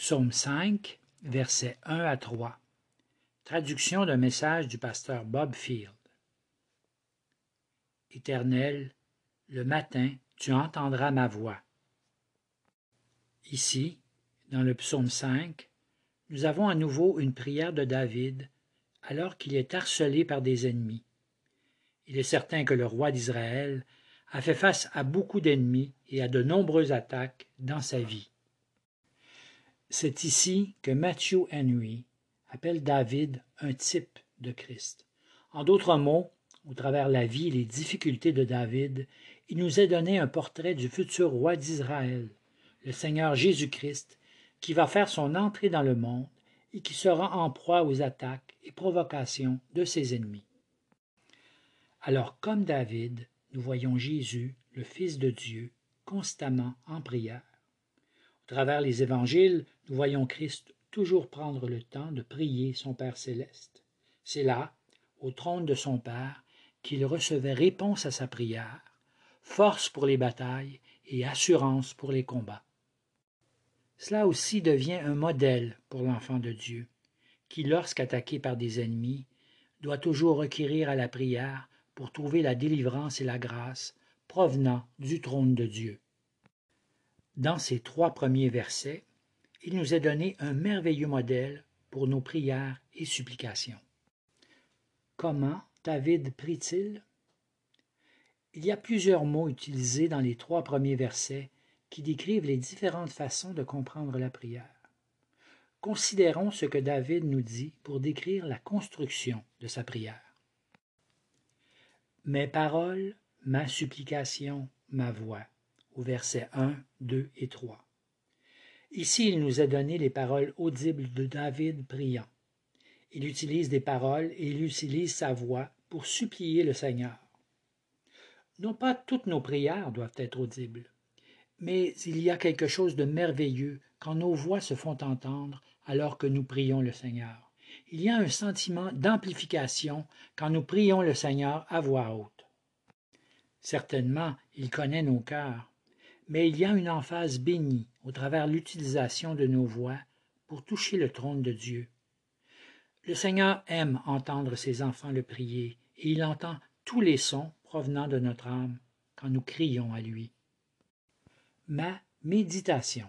Psaume 5, versets 1 à 3. Traduction d'un message du pasteur Bob Field. Éternel, le matin, tu entendras ma voix. Ici, dans le psaume 5, nous avons à nouveau une prière de David alors qu'il est harcelé par des ennemis. Il est certain que le roi d'Israël a fait face à beaucoup d'ennemis et à de nombreuses attaques dans sa vie. C'est ici que Matthew Henry appelle David un type de Christ. En d'autres mots, au travers la vie et les difficultés de David, il nous est donné un portrait du futur roi d'Israël, le Seigneur Jésus-Christ, qui va faire son entrée dans le monde et qui sera en proie aux attaques et provocations de ses ennemis. Alors comme David, nous voyons Jésus, le Fils de Dieu, constamment en prière. Travers les évangiles, nous voyons Christ toujours prendre le temps de prier son Père céleste. C'est là, au trône de son Père, qu'il recevait réponse à sa prière, force pour les batailles et assurance pour les combats. Cela aussi devient un modèle pour l'enfant de Dieu, qui, lorsqu'attaqué par des ennemis, doit toujours requérir à la prière pour trouver la délivrance et la grâce provenant du trône de Dieu. Dans ces trois premiers versets, il nous est donné un merveilleux modèle pour nos prières et supplications. Comment David prie-t-il? Il y a plusieurs mots utilisés dans les trois premiers versets qui décrivent les différentes façons de comprendre la prière. Considérons ce que David nous dit pour décrire la construction de sa prière. Mes paroles, ma supplication, ma voix, au verset 1, 2 et 3. Ici, il nous a donné les paroles audibles de David priant. Il utilise des paroles et il utilise sa voix pour supplier le Seigneur. Non pas toutes nos prières doivent être audibles, mais il y a quelque chose de merveilleux quand nos voix se font entendre alors que nous prions le Seigneur. Il y a un sentiment d'amplification quand nous prions le Seigneur à voix haute. Certainement, il connaît nos cœurs, mais il y a une emphase bénie au travers l'utilisation de nos voix pour toucher le trône de Dieu. Le Seigneur aime entendre ses enfants le prier, et il entend tous les sons provenant de notre âme quand nous crions à lui. Ma méditation.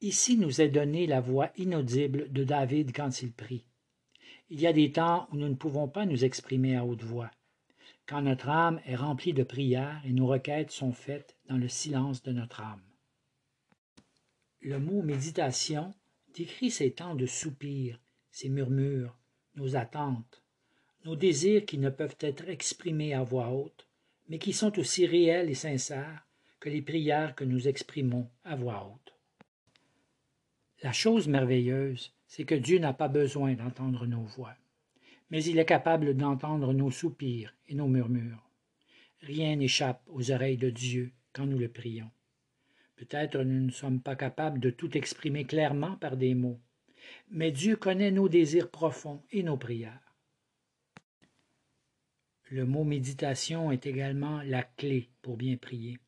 Ici nous est donnée la voix inaudible de David quand il prie. Il y a des temps où nous ne pouvons pas nous exprimer à haute voix, quand notre âme est remplie de prières et nos requêtes sont faites le silence de notre âme. Le mot méditation décrit ces temps de soupir, ces murmures, nos attentes, nos désirs qui ne peuvent être exprimés à voix haute, mais qui sont aussi réels et sincères que les prières que nous exprimons à voix haute. La chose merveilleuse, c'est que Dieu n'a pas besoin d'entendre nos voix, mais il est capable d'entendre nos soupirs et nos murmures. Rien n'échappe aux oreilles de Dieu quand nous le prions. Peut-être nous ne sommes pas capables de tout exprimer clairement par des mots, mais Dieu connaît nos désirs profonds et nos prières. Le mot méditation est également la clé pour bien prier.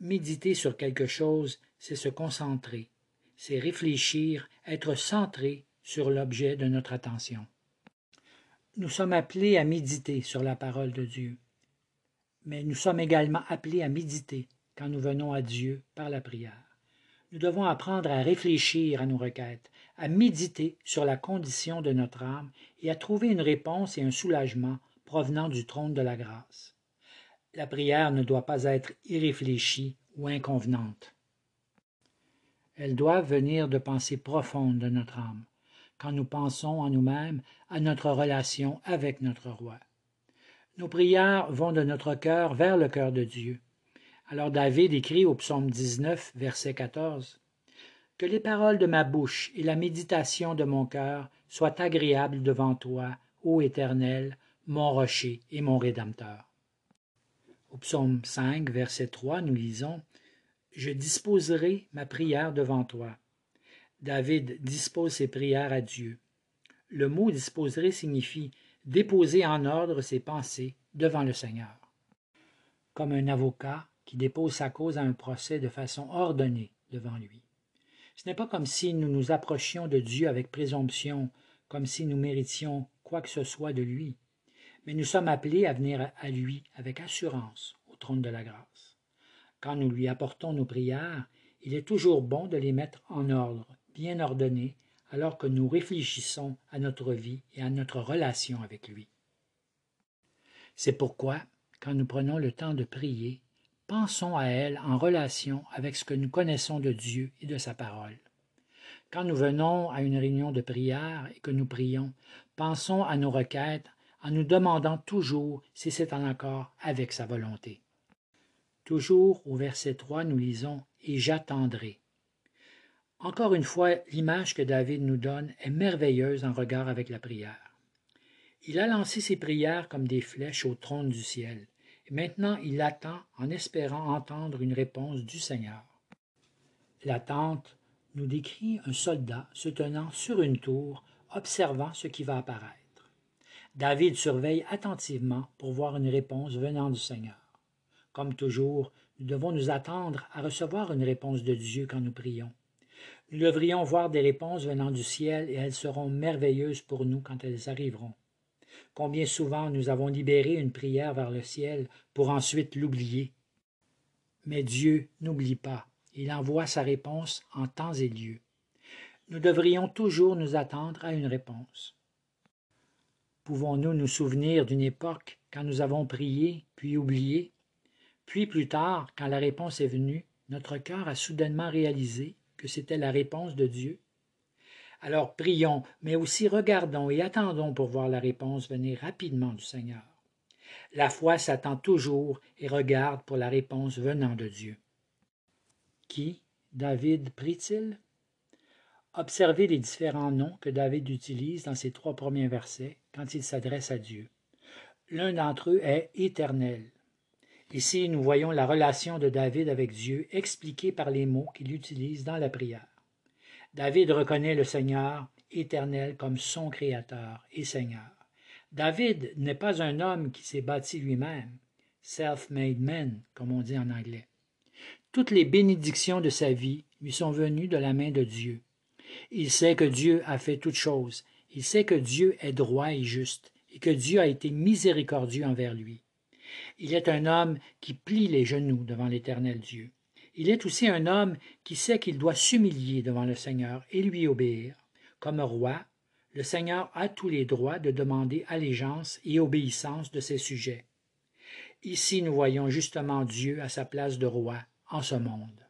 Méditer sur quelque chose, c'est se concentrer, c'est réfléchir, être centré sur l'objet de notre attention. Nous sommes appelés à méditer sur la parole de Dieu, mais nous sommes également appelés à méditer quand nous venons à Dieu par la prière. Nous devons apprendre à réfléchir à nos requêtes, à méditer sur la condition de notre âme et à trouver une réponse et un soulagement provenant du trône de la grâce. La prière ne doit pas être irréfléchie ou inconvenante. Elle doit venir de pensées profondes de notre âme, quand nous pensons en nous-mêmes à notre relation avec notre roi. Nos prières vont de notre cœur vers le cœur de Dieu. Alors David écrit au psaume 19, verset 14, Que les paroles de ma bouche et la méditation de mon cœur soient agréables devant toi, ô Éternel, mon rocher et mon rédempteur. Au psaume 5, verset 3, nous lisons Je disposerai ma prière devant toi. David dispose ses prières à Dieu. Le mot disposerai signifie déposer en ordre ses pensées devant le Seigneur. Comme un avocat qui dépose sa cause à un procès de façon ordonnée devant lui. Ce n'est pas comme si nous nous approchions de Dieu avec présomption, comme si nous méritions quoi que ce soit de lui, mais nous sommes appelés à venir à lui avec assurance au trône de la grâce. Quand nous lui apportons nos prières, il est toujours bon de les mettre en ordre, bien ordonnées, alors que nous réfléchissons à notre vie et à notre relation avec lui. C'est pourquoi, quand nous prenons le temps de prier, pensons à elle en relation avec ce que nous connaissons de Dieu et de sa parole. Quand nous venons à une réunion de prière et que nous prions, pensons à nos requêtes en nous demandant toujours si c'est en accord avec sa volonté. Toujours au verset 3, nous lisons Et j'attendrai. Encore une fois, l'image que David nous donne est merveilleuse en regard avec la prière. Il a lancé ses prières comme des flèches au trône du ciel. Maintenant il attend en espérant entendre une réponse du Seigneur. L'attente nous décrit un soldat se tenant sur une tour, observant ce qui va apparaître. David surveille attentivement pour voir une réponse venant du Seigneur. Comme toujours, nous devons nous attendre à recevoir une réponse de Dieu quand nous prions. Nous devrions voir des réponses venant du ciel et elles seront merveilleuses pour nous quand elles arriveront. Combien souvent nous avons libéré une prière vers le ciel pour ensuite l'oublier. Mais Dieu n'oublie pas, il envoie sa réponse en temps et lieu. Nous devrions toujours nous attendre à une réponse. Pouvons-nous nous souvenir d'une époque quand nous avons prié, puis oublié, puis plus tard, quand la réponse est venue, notre cœur a soudainement réalisé c'était la réponse de Dieu alors prions, mais aussi regardons et attendons pour voir la réponse venir rapidement du Seigneur. La foi s'attend toujours et regarde pour la réponse venant de Dieu. Qui David prie-t-il? Observez les différents noms que David utilise dans ses trois premiers versets quand il s'adresse à Dieu. L'un d'entre eux est éternel. Ici, nous voyons la relation de David avec Dieu expliquée par les mots qu'il utilise dans la prière. David reconnaît le Seigneur éternel comme son Créateur et Seigneur. David n'est pas un homme qui s'est bâti lui-même, self-made man, comme on dit en anglais. Toutes les bénédictions de sa vie lui sont venues de la main de Dieu. Il sait que Dieu a fait toutes choses, il sait que Dieu est droit et juste, et que Dieu a été miséricordieux envers lui. Il est un homme qui plie les genoux devant l'éternel Dieu. Il est aussi un homme qui sait qu'il doit s'humilier devant le Seigneur et lui obéir. Comme roi, le Seigneur a tous les droits de demander allégeance et obéissance de ses sujets. Ici nous voyons justement Dieu à sa place de roi en ce monde.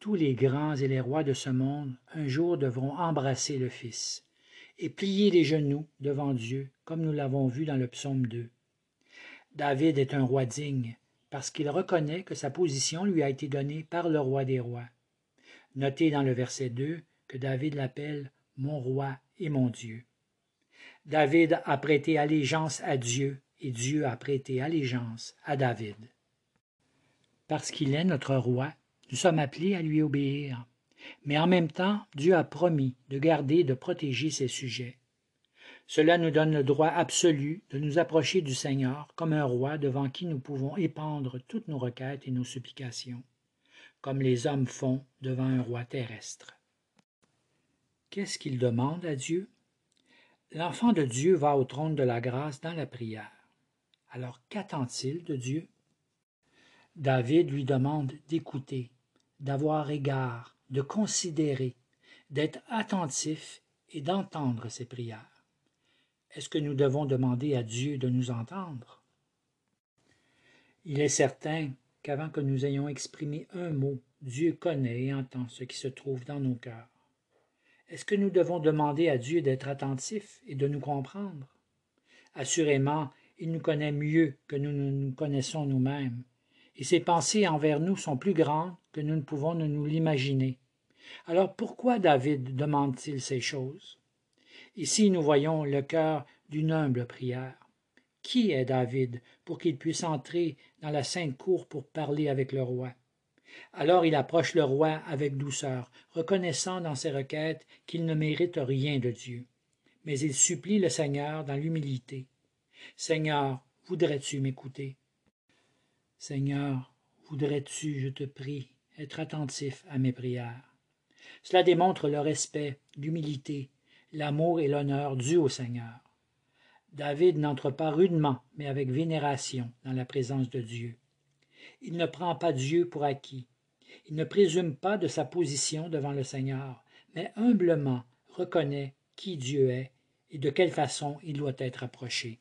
Tous les grands et les rois de ce monde un jour devront embrasser le Fils et plier les genoux devant Dieu, comme nous l'avons vu dans le psaume 2. David est un roi digne, parce qu'il reconnaît que sa position lui a été donnée par le roi des rois. Notez dans le verset 2 que David l'appelle mon roi et mon Dieu. David a prêté allégeance à Dieu et Dieu a prêté allégeance à David. Parce qu'il est notre roi, nous sommes appelés à lui obéir. Mais en même temps, Dieu a promis de garder et de protéger ses sujets. Cela nous donne le droit absolu de nous approcher du Seigneur comme un roi devant qui nous pouvons épandre toutes nos requêtes et nos supplications, comme les hommes font devant un roi terrestre. Qu'est-ce qu'il demande à Dieu? L'enfant de Dieu va au trône de la grâce dans la prière. Alors qu'attend-il de Dieu? David lui demande d'écouter, d'avoir égard, de considérer, d'être attentif et d'entendre ses prières. Est-ce que nous devons demander à Dieu de nous entendre? Il est certain qu'avant que nous ayons exprimé un mot, Dieu connaît et entend ce qui se trouve dans nos cœurs. Est-ce que nous devons demander à Dieu d'être attentif et de nous comprendre? Assurément, il nous connaît mieux que nous ne nous connaissons nous-mêmes, et ses pensées envers nous sont plus grandes que nous ne pouvons nous l'imaginer. Alors pourquoi David demande-t-il ces choses? Ici, nous voyons le cœur d'une humble prière. Qui est David pour qu'il puisse entrer dans la sainte cour pour parler avec le roi? Alors il approche le roi avec douceur, reconnaissant dans ses requêtes qu'il ne mérite rien de Dieu. Mais il supplie le Seigneur dans l'humilité. Seigneur, voudrais-tu m'écouter Seigneur, voudrais-tu, je te prie, être attentif à mes prières. Cela démontre le respect, l'humilité, l'amour et l'honneur dus au Seigneur. David n'entre pas rudement, mais avec vénération dans la présence de Dieu. Il ne prend pas Dieu pour acquis. Il ne présume pas de sa position devant le Seigneur, mais humblement reconnaît qui Dieu est et de quelle façon il doit être approché.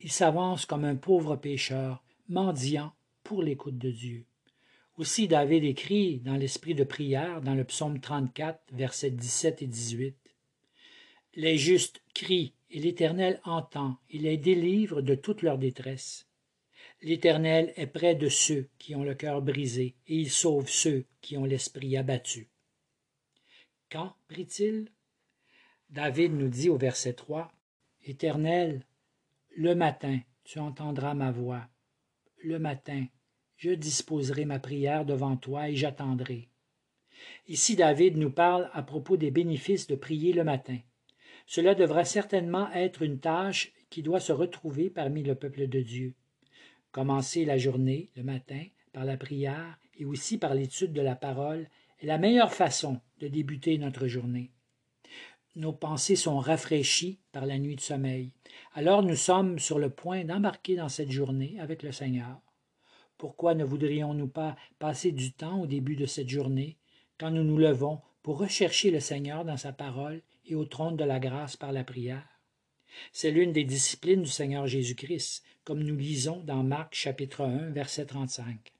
Il s'avance comme un pauvre pécheur, mendiant pour l'écoute de Dieu. Aussi David écrit dans l'esprit de prière dans le psaume 34, versets 17 et 18. Les justes crient et l'Éternel entend, il les délivre de toute leur détresse. L'Éternel est près de ceux qui ont le cœur brisé, et il sauve ceux qui ont l'esprit abattu. Quand prie-t-il? David nous dit au verset 3 Éternel, le matin, tu entendras ma voix. Le matin, je disposerai ma prière devant toi et j'attendrai. Ici, David nous parle à propos des bénéfices de prier le matin. Cela devra certainement être une tâche qui doit se retrouver parmi le peuple de Dieu. Commencer la journée, le matin, par la prière et aussi par l'étude de la parole est la meilleure façon de débuter notre journée. Nos pensées sont rafraîchies par la nuit de sommeil. Alors nous sommes sur le point d'embarquer dans cette journée avec le Seigneur. Pourquoi ne voudrions-nous pas passer du temps au début de cette journée, quand nous nous levons, pour rechercher le Seigneur dans sa parole et au trône de la grâce par la prière? C'est l'une des disciplines du Seigneur Jésus-Christ, comme nous lisons dans Marc chapitre 1, verset 35.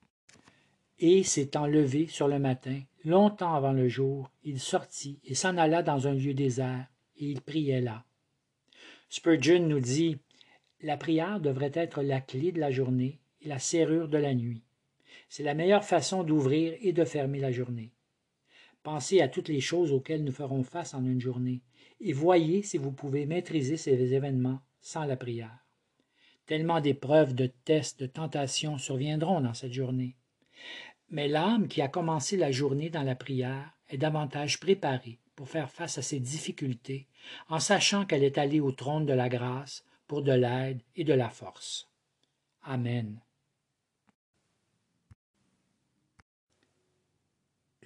Et s'étant levé sur le matin, longtemps avant le jour, il sortit et s'en alla dans un lieu désert, et il priait là. Spurgeon nous dit La prière devrait être la clé de la journée et la serrure de la nuit. C'est la meilleure façon d'ouvrir et de fermer la journée. Pensez à toutes les choses auxquelles nous ferons face en une journée, et voyez si vous pouvez maîtriser ces événements sans la prière. Tellement d'épreuves, de tests, de tentations surviendront dans cette journée. Mais l'âme qui a commencé la journée dans la prière est davantage préparée pour faire face à ces difficultés, en sachant qu'elle est allée au trône de la grâce pour de l'aide et de la force. Amen.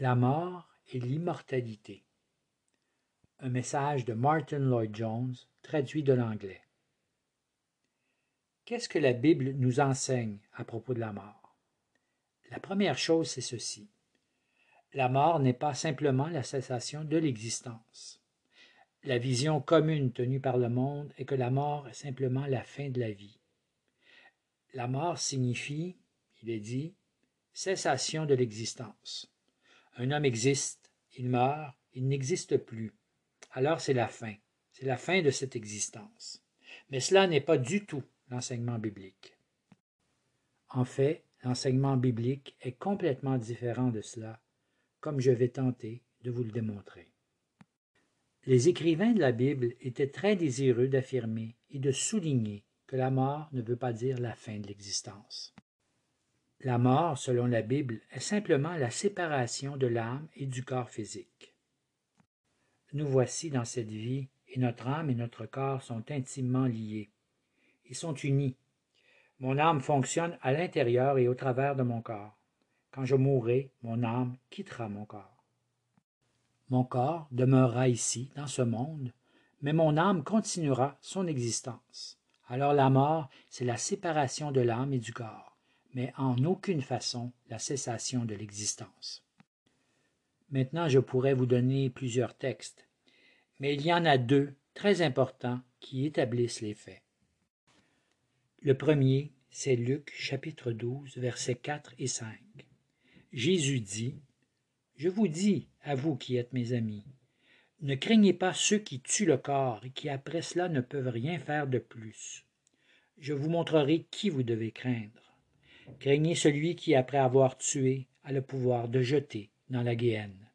La mort et l'immortalité. Un message de Martin Lloyd Jones, traduit de l'anglais. Qu'est-ce que la Bible nous enseigne à propos de la mort? La première chose, c'est ceci. La mort n'est pas simplement la cessation de l'existence. La vision commune tenue par le monde est que la mort est simplement la fin de la vie. La mort signifie, il est dit, cessation de l'existence. Un homme existe, il meurt, il n'existe plus. Alors c'est la fin, c'est la fin de cette existence. Mais cela n'est pas du tout l'enseignement biblique. En fait, l'enseignement biblique est complètement différent de cela, comme je vais tenter de vous le démontrer. Les écrivains de la Bible étaient très désireux d'affirmer et de souligner que la mort ne veut pas dire la fin de l'existence. La mort, selon la Bible, est simplement la séparation de l'âme et du corps physique. Nous voici dans cette vie, et notre âme et notre corps sont intimement liés. Ils sont unis. Mon âme fonctionne à l'intérieur et au travers de mon corps. Quand je mourrai, mon âme quittera mon corps. Mon corps demeurera ici, dans ce monde, mais mon âme continuera son existence. Alors la mort, c'est la séparation de l'âme et du corps mais en aucune façon la cessation de l'existence. Maintenant, je pourrais vous donner plusieurs textes, mais il y en a deux très importants qui établissent les faits. Le premier, c'est Luc chapitre 12, versets 4 et 5. Jésus dit, Je vous dis, à vous qui êtes mes amis, ne craignez pas ceux qui tuent le corps et qui après cela ne peuvent rien faire de plus. Je vous montrerai qui vous devez craindre. Craignez celui qui, après avoir tué, a le pouvoir de jeter dans la guéhenne.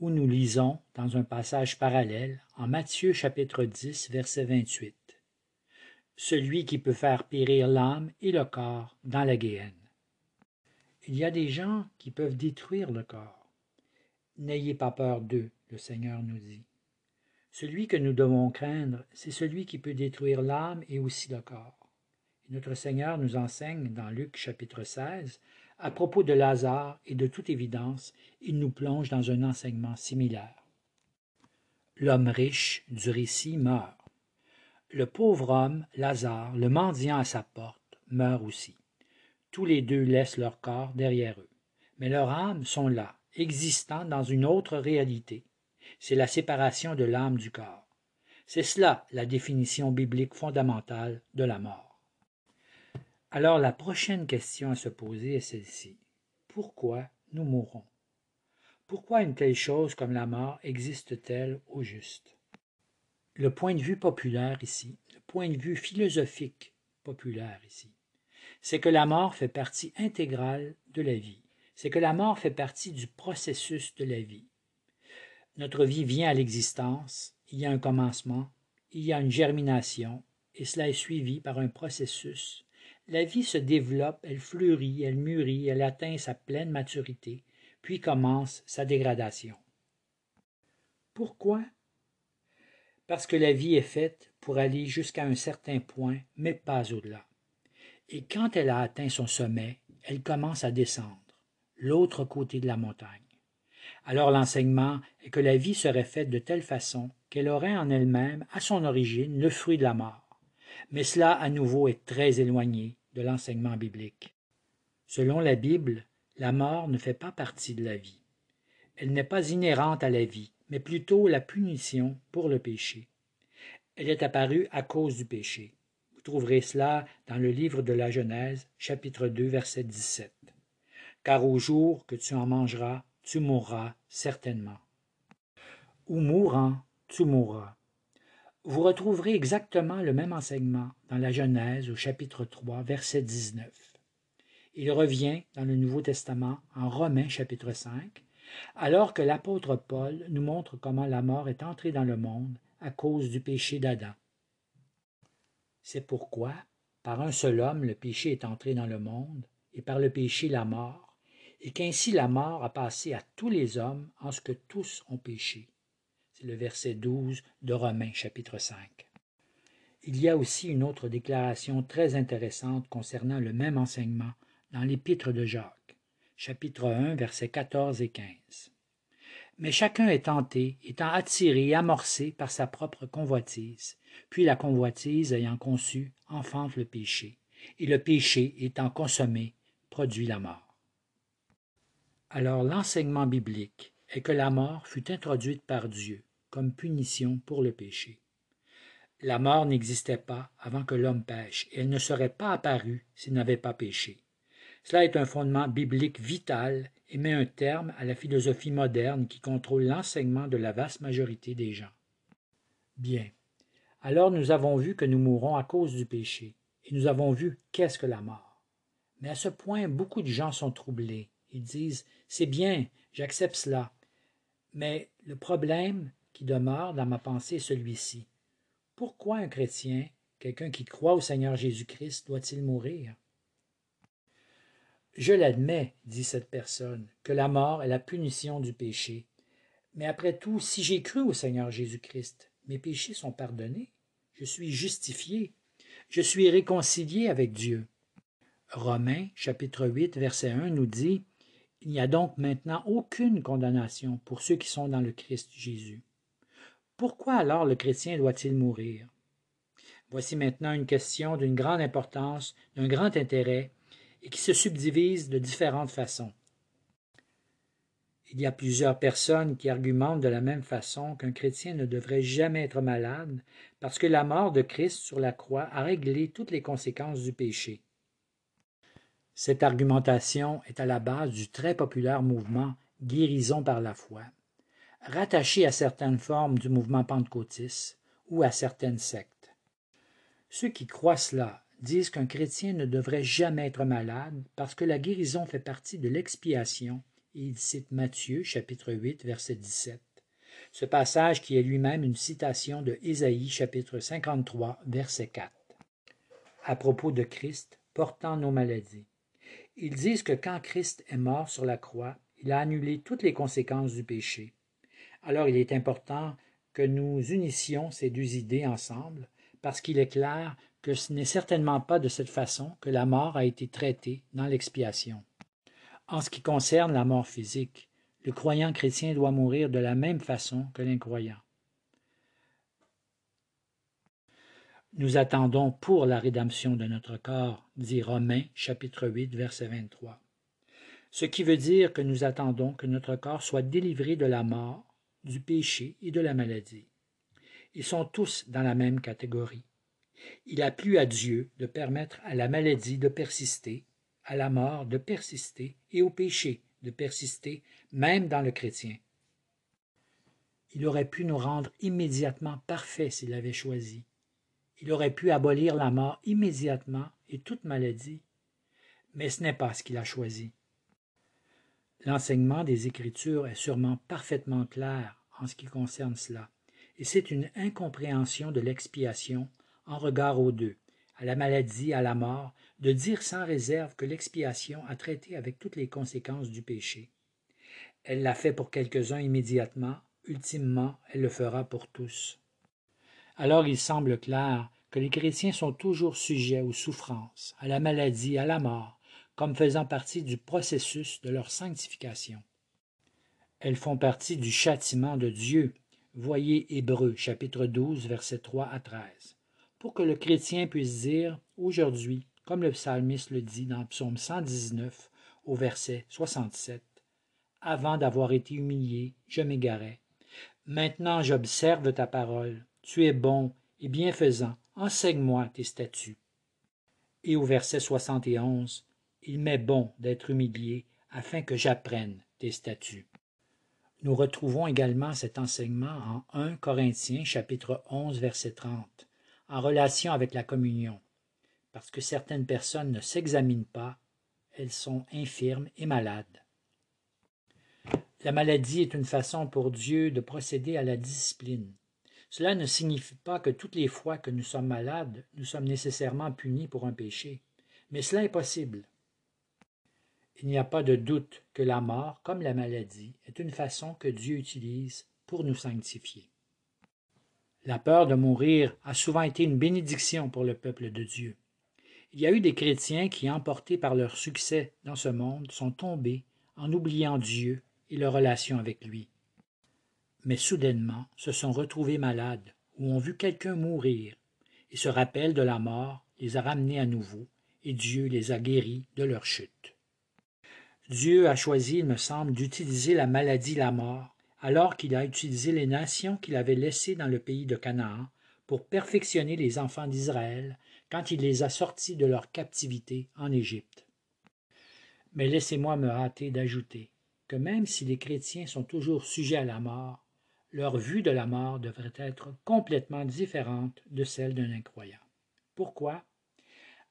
Ou nous lisons, dans un passage parallèle, en Matthieu chapitre 10, verset 28. Celui qui peut faire périr l'âme et le corps dans la guéhenne. Il y a des gens qui peuvent détruire le corps. N'ayez pas peur d'eux, le Seigneur nous dit. Celui que nous devons craindre, c'est celui qui peut détruire l'âme et aussi le corps. Notre Seigneur nous enseigne dans Luc chapitre 16 À propos de Lazare et de toute évidence, il nous plonge dans un enseignement similaire. L'homme riche du récit meurt. Le pauvre homme, Lazare, le mendiant à sa porte, meurt aussi. Tous les deux laissent leur corps derrière eux. Mais leurs âmes sont là, existant dans une autre réalité. C'est la séparation de l'âme du corps. C'est cela la définition biblique fondamentale de la mort. Alors la prochaine question à se poser est celle-ci. Pourquoi nous mourons? Pourquoi une telle chose comme la mort existe-t-elle au juste? Le point de vue populaire ici, le point de vue philosophique populaire ici, c'est que la mort fait partie intégrale de la vie. C'est que la mort fait partie du processus de la vie. Notre vie vient à l'existence, il y a un commencement, il y a une germination, et cela est suivi par un processus. La vie se développe, elle fleurit, elle mûrit, elle atteint sa pleine maturité, puis commence sa dégradation. Pourquoi? Parce que la vie est faite pour aller jusqu'à un certain point, mais pas au-delà. Et quand elle a atteint son sommet, elle commence à descendre, l'autre côté de la montagne. Alors l'enseignement est que la vie serait faite de telle façon qu'elle aurait en elle-même, à son origine, le fruit de la mort. Mais cela, à nouveau, est très éloigné de l'enseignement biblique. Selon la Bible, la mort ne fait pas partie de la vie. Elle n'est pas inhérente à la vie, mais plutôt la punition pour le péché. Elle est apparue à cause du péché. Vous trouverez cela dans le livre de la Genèse, chapitre 2, verset 17. Car au jour que tu en mangeras, tu mourras certainement. Ou mourant, tu mourras. Vous retrouverez exactement le même enseignement dans la Genèse au chapitre 3, verset 19. Il revient dans le Nouveau Testament en Romains chapitre 5, alors que l'apôtre Paul nous montre comment la mort est entrée dans le monde à cause du péché d'Adam. C'est pourquoi, par un seul homme, le péché est entré dans le monde, et par le péché la mort, et qu'ainsi la mort a passé à tous les hommes en ce que tous ont péché. Le verset 12 de Romains chapitre 5. Il y a aussi une autre déclaration très intéressante concernant le même enseignement dans l'épître de Jacques, chapitre 1, versets 14 et 15. Mais chacun est tenté, étant attiré et amorcé par sa propre convoitise, puis la convoitise ayant conçu enfante le péché, et le péché étant consommé produit la mort. Alors l'enseignement biblique est que la mort fut introduite par Dieu comme punition pour le péché. La mort n'existait pas avant que l'homme pêche, et elle ne serait pas apparue s'il n'avait pas péché. Cela est un fondement biblique vital et met un terme à la philosophie moderne qui contrôle l'enseignement de la vaste majorité des gens. Bien. Alors nous avons vu que nous mourrons à cause du péché, et nous avons vu qu'est-ce que la mort. Mais à ce point, beaucoup de gens sont troublés ils disent C'est bien, j'accepte cela. Mais le problème qui demeure dans ma pensée celui-ci. Pourquoi un chrétien, quelqu'un qui croit au Seigneur Jésus-Christ, doit-il mourir? Je l'admets, dit cette personne, que la mort est la punition du péché. Mais après tout, si j'ai cru au Seigneur Jésus-Christ, mes péchés sont pardonnés, je suis justifié, je suis réconcilié avec Dieu. Romains chapitre 8 verset 1 nous dit il n'y a donc maintenant aucune condamnation pour ceux qui sont dans le Christ Jésus. Pourquoi alors le chrétien doit-il mourir? Voici maintenant une question d'une grande importance, d'un grand intérêt, et qui se subdivise de différentes façons. Il y a plusieurs personnes qui argumentent de la même façon qu'un chrétien ne devrait jamais être malade parce que la mort de Christ sur la croix a réglé toutes les conséquences du péché. Cette argumentation est à la base du très populaire mouvement Guérison par la foi, rattaché à certaines formes du mouvement pentecôtiste ou à certaines sectes. Ceux qui croient cela disent qu'un chrétien ne devrait jamais être malade parce que la guérison fait partie de l'expiation, et il cite Matthieu chapitre 8 verset 17. Ce passage qui est lui-même une citation de Ésaïe chapitre 53 verset 4. À propos de Christ portant nos maladies. Ils disent que quand Christ est mort sur la croix, il a annulé toutes les conséquences du péché. Alors il est important que nous unissions ces deux idées ensemble, parce qu'il est clair que ce n'est certainement pas de cette façon que la mort a été traitée dans l'expiation. En ce qui concerne la mort physique, le croyant chrétien doit mourir de la même façon que l'incroyant. Nous attendons pour la rédemption de notre corps, dit Romains chapitre 8 verset 23. Ce qui veut dire que nous attendons que notre corps soit délivré de la mort, du péché et de la maladie. Ils sont tous dans la même catégorie. Il a plu à Dieu de permettre à la maladie de persister, à la mort de persister et au péché de persister, même dans le chrétien. Il aurait pu nous rendre immédiatement parfaits s'il avait choisi. Il aurait pu abolir la mort immédiatement et toute maladie. Mais ce n'est pas ce qu'il a choisi. L'enseignement des Écritures est sûrement parfaitement clair en ce qui concerne cela, et c'est une incompréhension de l'expiation en regard aux deux, à la maladie, à la mort, de dire sans réserve que l'expiation a traité avec toutes les conséquences du péché. Elle l'a fait pour quelques-uns immédiatement, ultimement elle le fera pour tous. Alors il semble clair que les chrétiens sont toujours sujets aux souffrances, à la maladie, à la mort, comme faisant partie du processus de leur sanctification. Elles font partie du châtiment de Dieu. Voyez Hébreux chapitre 12 versets 3 à 13. Pour que le chrétien puisse dire aujourd'hui, comme le psalmiste le dit dans Psaume 119 au verset 67, Avant d'avoir été humilié, je m'égarais. Maintenant j'observe ta parole. Tu es bon et bienfaisant. Enseigne-moi tes statuts. Et au verset 71, Il m'est bon d'être humilié afin que j'apprenne tes statuts. Nous retrouvons également cet enseignement en 1 Corinthiens chapitre 11 verset 30, en relation avec la communion. Parce que certaines personnes ne s'examinent pas, elles sont infirmes et malades. La maladie est une façon pour Dieu de procéder à la discipline. Cela ne signifie pas que toutes les fois que nous sommes malades, nous sommes nécessairement punis pour un péché, mais cela est possible. Il n'y a pas de doute que la mort, comme la maladie, est une façon que Dieu utilise pour nous sanctifier. La peur de mourir a souvent été une bénédiction pour le peuple de Dieu. Il y a eu des chrétiens qui, emportés par leur succès dans ce monde, sont tombés en oubliant Dieu et leur relation avec lui mais soudainement se sont retrouvés malades ou ont vu quelqu'un mourir, et ce rappel de la mort les a ramenés à nouveau, et Dieu les a guéris de leur chute. Dieu a choisi, il me semble, d'utiliser la maladie, la mort, alors qu'il a utilisé les nations qu'il avait laissées dans le pays de Canaan pour perfectionner les enfants d'Israël quand il les a sortis de leur captivité en Égypte. Mais laissez-moi me hâter d'ajouter que même si les chrétiens sont toujours sujets à la mort, leur vue de la mort devrait être complètement différente de celle d'un incroyant. Pourquoi?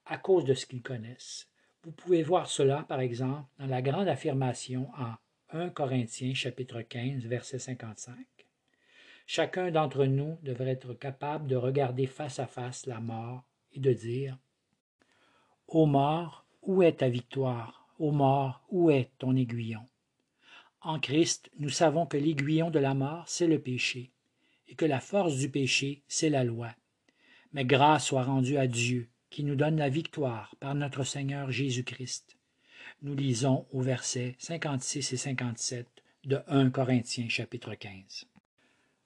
À cause de ce qu'ils connaissent. Vous pouvez voir cela, par exemple, dans la grande affirmation en 1 Corinthiens chapitre 15, verset 55. Chacun d'entre nous devrait être capable de regarder face à face la mort et de dire Ô mort, où est ta victoire? Ô mort, où est ton aiguillon? En Christ, nous savons que l'aiguillon de la mort, c'est le péché, et que la force du péché, c'est la loi. Mais grâce soit rendue à Dieu, qui nous donne la victoire par notre Seigneur Jésus-Christ. Nous lisons au verset 56 et 57 de 1 Corinthiens chapitre 15.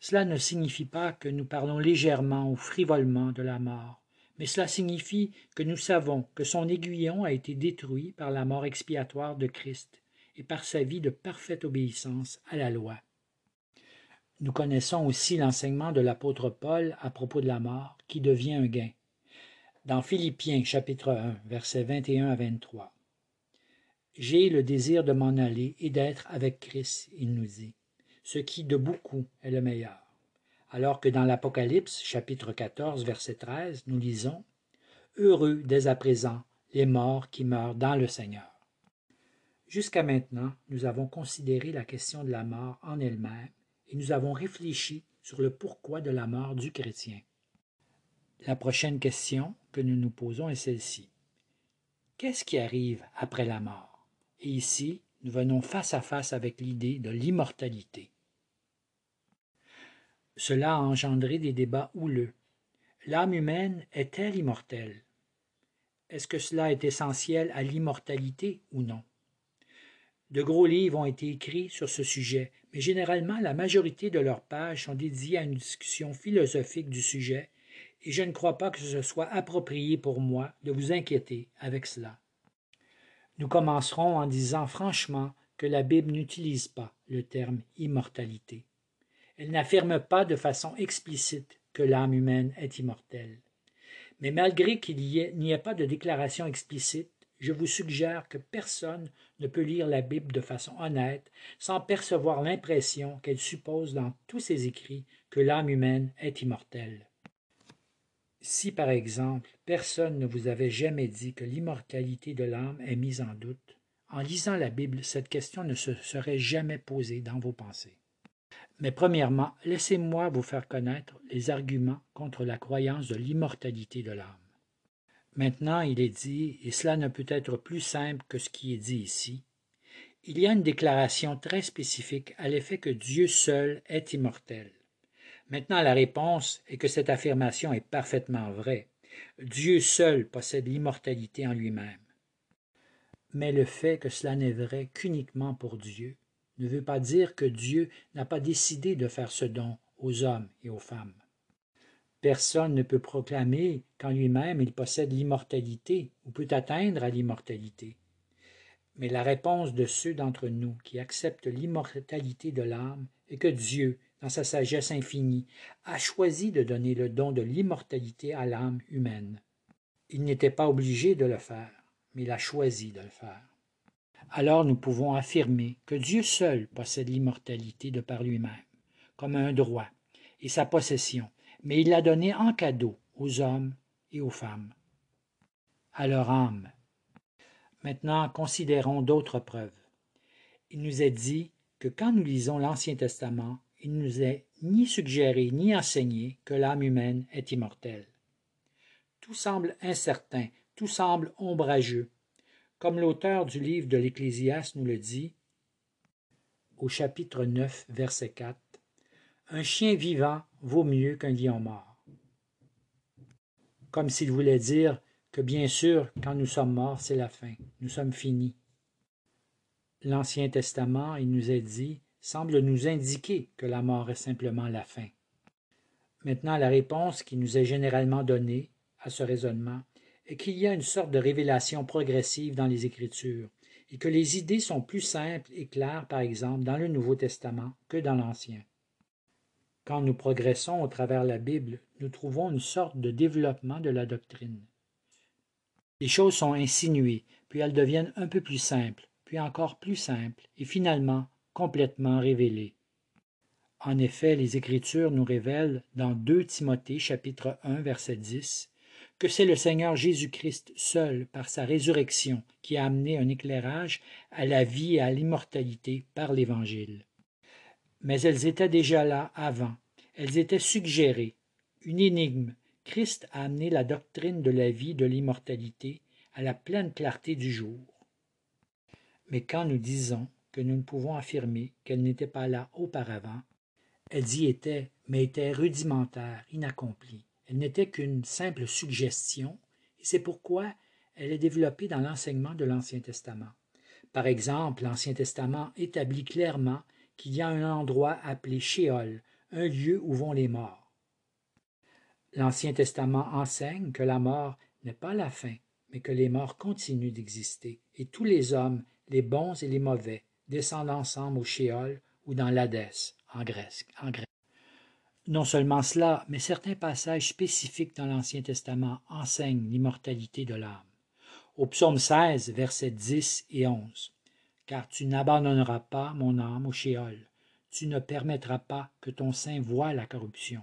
Cela ne signifie pas que nous parlons légèrement ou frivolement de la mort, mais cela signifie que nous savons que son aiguillon a été détruit par la mort expiatoire de Christ et par sa vie de parfaite obéissance à la loi. Nous connaissons aussi l'enseignement de l'apôtre Paul à propos de la mort qui devient un gain. Dans Philippiens chapitre 1 versets 21 à 23. J'ai le désir de m'en aller et d'être avec Christ, il nous dit, ce qui de beaucoup est le meilleur. Alors que dans l'Apocalypse chapitre 14 verset 13, nous lisons Heureux dès à présent les morts qui meurent dans le Seigneur. Jusqu'à maintenant, nous avons considéré la question de la mort en elle-même et nous avons réfléchi sur le pourquoi de la mort du chrétien. La prochaine question que nous nous posons est celle-ci. Qu'est-ce qui arrive après la mort? Et ici, nous venons face à face avec l'idée de l'immortalité. Cela a engendré des débats houleux. L'âme humaine est-elle immortelle? Est-ce que cela est essentiel à l'immortalité ou non? De gros livres ont été écrits sur ce sujet, mais généralement la majorité de leurs pages sont dédiées à une discussion philosophique du sujet, et je ne crois pas que ce soit approprié pour moi de vous inquiéter avec cela. Nous commencerons en disant franchement que la Bible n'utilise pas le terme immortalité. Elle n'affirme pas de façon explicite que l'âme humaine est immortelle. Mais malgré qu'il n'y ait pas de déclaration explicite, je vous suggère que personne ne peut lire la Bible de façon honnête sans percevoir l'impression qu'elle suppose dans tous ses écrits que l'âme humaine est immortelle. Si, par exemple, personne ne vous avait jamais dit que l'immortalité de l'âme est mise en doute, en lisant la Bible, cette question ne se serait jamais posée dans vos pensées. Mais premièrement, laissez-moi vous faire connaître les arguments contre la croyance de l'immortalité de l'âme. Maintenant, il est dit, et cela ne peut être plus simple que ce qui est dit ici, il y a une déclaration très spécifique à l'effet que Dieu seul est immortel. Maintenant, la réponse est que cette affirmation est parfaitement vraie. Dieu seul possède l'immortalité en lui-même. Mais le fait que cela n'est vrai qu'uniquement pour Dieu ne veut pas dire que Dieu n'a pas décidé de faire ce don aux hommes et aux femmes. Personne ne peut proclamer qu'en lui-même il possède l'immortalité ou peut atteindre à l'immortalité. Mais la réponse de ceux d'entre nous qui acceptent l'immortalité de l'âme est que Dieu, dans sa sagesse infinie, a choisi de donner le don de l'immortalité à l'âme humaine. Il n'était pas obligé de le faire, mais il a choisi de le faire. Alors nous pouvons affirmer que Dieu seul possède l'immortalité de par lui-même, comme un droit, et sa possession, mais il l'a donnée en cadeau aux hommes et aux femmes, à leur âme. Maintenant, considérons d'autres preuves. Il nous est dit que quand nous lisons l'Ancien Testament, il nous est ni suggéré ni enseigné que l'âme humaine est immortelle. Tout semble incertain, tout semble ombrageux. Comme l'auteur du livre de l'Ecclésiaste nous le dit, au chapitre 9, verset 4, Un chien vivant vaut mieux qu'un lion mort. Comme s'il voulait dire que bien sûr, quand nous sommes morts, c'est la fin, nous sommes finis. L'Ancien Testament, il nous est dit, semble nous indiquer que la mort est simplement la fin. Maintenant, la réponse qui nous est généralement donnée à ce raisonnement est qu'il y a une sorte de révélation progressive dans les Écritures, et que les idées sont plus simples et claires, par exemple, dans le Nouveau Testament que dans l'Ancien. Quand nous progressons au travers la Bible, nous trouvons une sorte de développement de la doctrine. Les choses sont insinuées, puis elles deviennent un peu plus simples, puis encore plus simples, et finalement complètement révélées. En effet, les Écritures nous révèlent dans 2 Timothée chapitre 1 verset 10 que c'est le Seigneur Jésus-Christ seul, par sa résurrection, qui a amené un éclairage à la vie et à l'immortalité par l'Évangile mais elles étaient déjà là avant. Elles étaient suggérées. Une énigme. Christ a amené la doctrine de la vie, de l'immortalité, à la pleine clarté du jour. Mais quand nous disons nous ne pouvons affirmer qu'elle n'était pas là auparavant, elles y étaient, mais étaient rudimentaires, inaccomplies. Elle n'était qu'une simple suggestion, et c'est pourquoi elle est développée dans l'enseignement de l'Ancien Testament. Par exemple, l'Ancien Testament établit clairement qu'il y a un endroit appelé Shéol, un lieu où vont les morts. L'Ancien Testament enseigne que la mort n'est pas la fin, mais que les morts continuent d'exister, et tous les hommes, les bons et les mauvais, descendent ensemble au Shéol ou dans l'Hadès, en Grèce. Non seulement cela, mais certains passages spécifiques dans l'Ancien Testament enseignent l'immortalité de l'âme. Au psaume 16, versets 10 et 11 car tu n'abandonneras pas mon âme au shéol. Tu ne permettras pas que ton sein voie la corruption.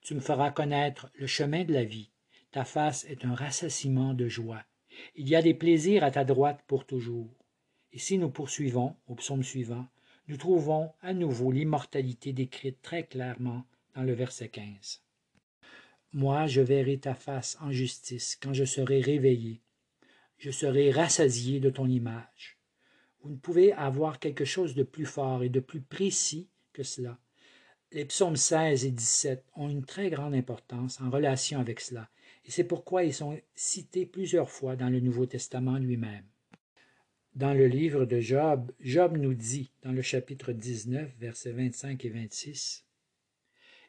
Tu me feras connaître le chemin de la vie. Ta face est un rassasiement de joie. Il y a des plaisirs à ta droite pour toujours. Et si nous poursuivons au psaume suivant, nous trouvons à nouveau l'immortalité décrite très clairement dans le verset 15. Moi, je verrai ta face en justice quand je serai réveillé. Je serai rassasié de ton image. Vous ne pouvez avoir quelque chose de plus fort et de plus précis que cela. Les psaumes 16 et 17 ont une très grande importance en relation avec cela, et c'est pourquoi ils sont cités plusieurs fois dans le Nouveau Testament lui-même. Dans le livre de Job, Job nous dit, dans le chapitre 19, versets 25 et 26,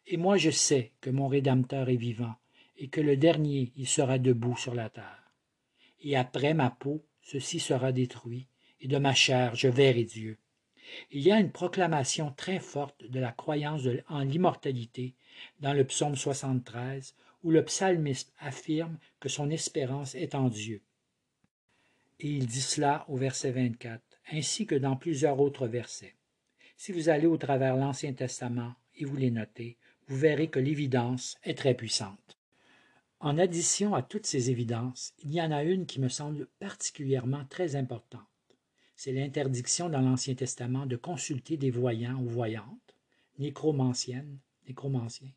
Et moi je sais que mon Rédempteur est vivant, et que le dernier il sera debout sur la terre. Et après ma peau, ceci sera détruit, et de ma chair je verrai Dieu. Il y a une proclamation très forte de la croyance en l'immortalité dans le psaume 73, où le psalmiste affirme que son espérance est en Dieu et il dit cela au verset 24, ainsi que dans plusieurs autres versets. Si vous allez au travers l'Ancien Testament et vous les notez, vous verrez que l'évidence est très puissante. En addition à toutes ces évidences, il y en a une qui me semble particulièrement très importante. C'est l'interdiction dans l'Ancien Testament de consulter des voyants ou voyantes, nécromanciennes, nécromanciens.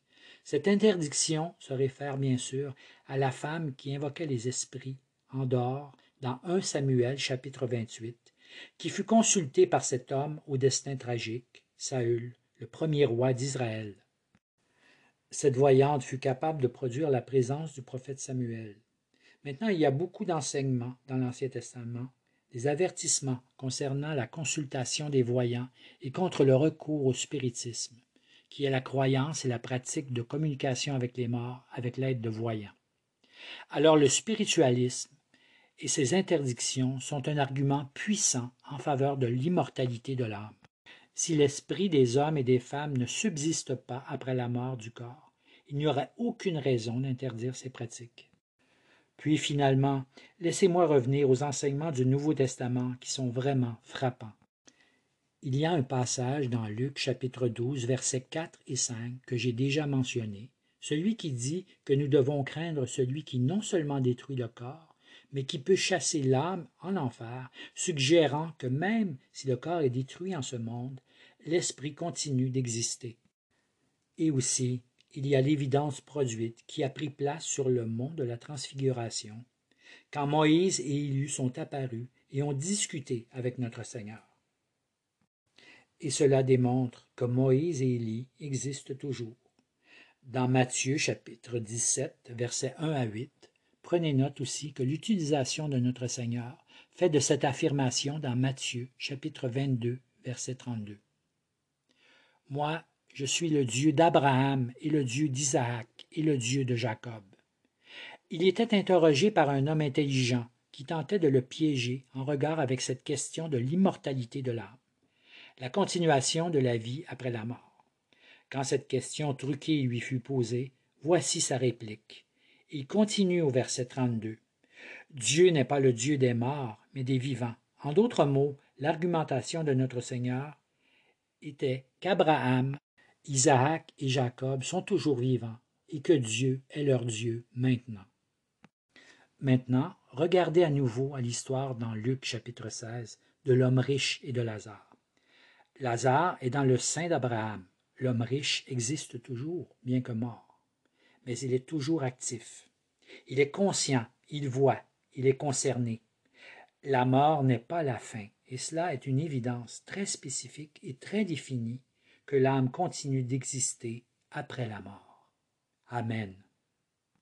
Cette interdiction se réfère bien sûr à la femme qui invoquait les esprits en dehors dans 1 Samuel chapitre 28, qui fut consulté par cet homme au destin tragique, Saül, le premier roi d'Israël. Cette voyante fut capable de produire la présence du prophète Samuel. Maintenant, il y a beaucoup d'enseignements dans l'Ancien Testament, des avertissements concernant la consultation des voyants et contre le recours au spiritisme, qui est la croyance et la pratique de communication avec les morts avec l'aide de voyants. Alors le spiritualisme et ces interdictions sont un argument puissant en faveur de l'immortalité de l'âme. Si l'esprit des hommes et des femmes ne subsiste pas après la mort du corps, il n'y aurait aucune raison d'interdire ces pratiques. Puis finalement, laissez-moi revenir aux enseignements du Nouveau Testament qui sont vraiment frappants. Il y a un passage dans Luc chapitre 12 versets 4 et 5 que j'ai déjà mentionné, celui qui dit que nous devons craindre celui qui non seulement détruit le corps, mais qui peut chasser l'âme en enfer, suggérant que même si le corps est détruit en ce monde, l'esprit continue d'exister. Et aussi, il y a l'évidence produite qui a pris place sur le mont de la transfiguration, quand Moïse et Élie sont apparus et ont discuté avec notre Seigneur. Et cela démontre que Moïse et Élie existent toujours. Dans Matthieu chapitre 17, versets 1 à 8, Prenez note aussi que l'utilisation de notre Seigneur fait de cette affirmation dans Matthieu chapitre 22 verset 32. Moi, je suis le Dieu d'Abraham et le Dieu d'Isaac et le Dieu de Jacob. Il était interrogé par un homme intelligent qui tentait de le piéger en regard avec cette question de l'immortalité de l'âme, la continuation de la vie après la mort. Quand cette question truquée lui fut posée, voici sa réplique. Il continue au verset 32. Dieu n'est pas le Dieu des morts, mais des vivants. En d'autres mots, l'argumentation de notre Seigneur était qu'Abraham, Isaac et Jacob sont toujours vivants et que Dieu est leur Dieu maintenant. Maintenant, regardez à nouveau à l'histoire dans Luc chapitre 16 de l'homme riche et de Lazare. Lazare est dans le sein d'Abraham. L'homme riche existe toujours, bien que mort mais il est toujours actif. Il est conscient, il voit, il est concerné. La mort n'est pas la fin, et cela est une évidence très spécifique et très définie que l'âme continue d'exister après la mort. Amen.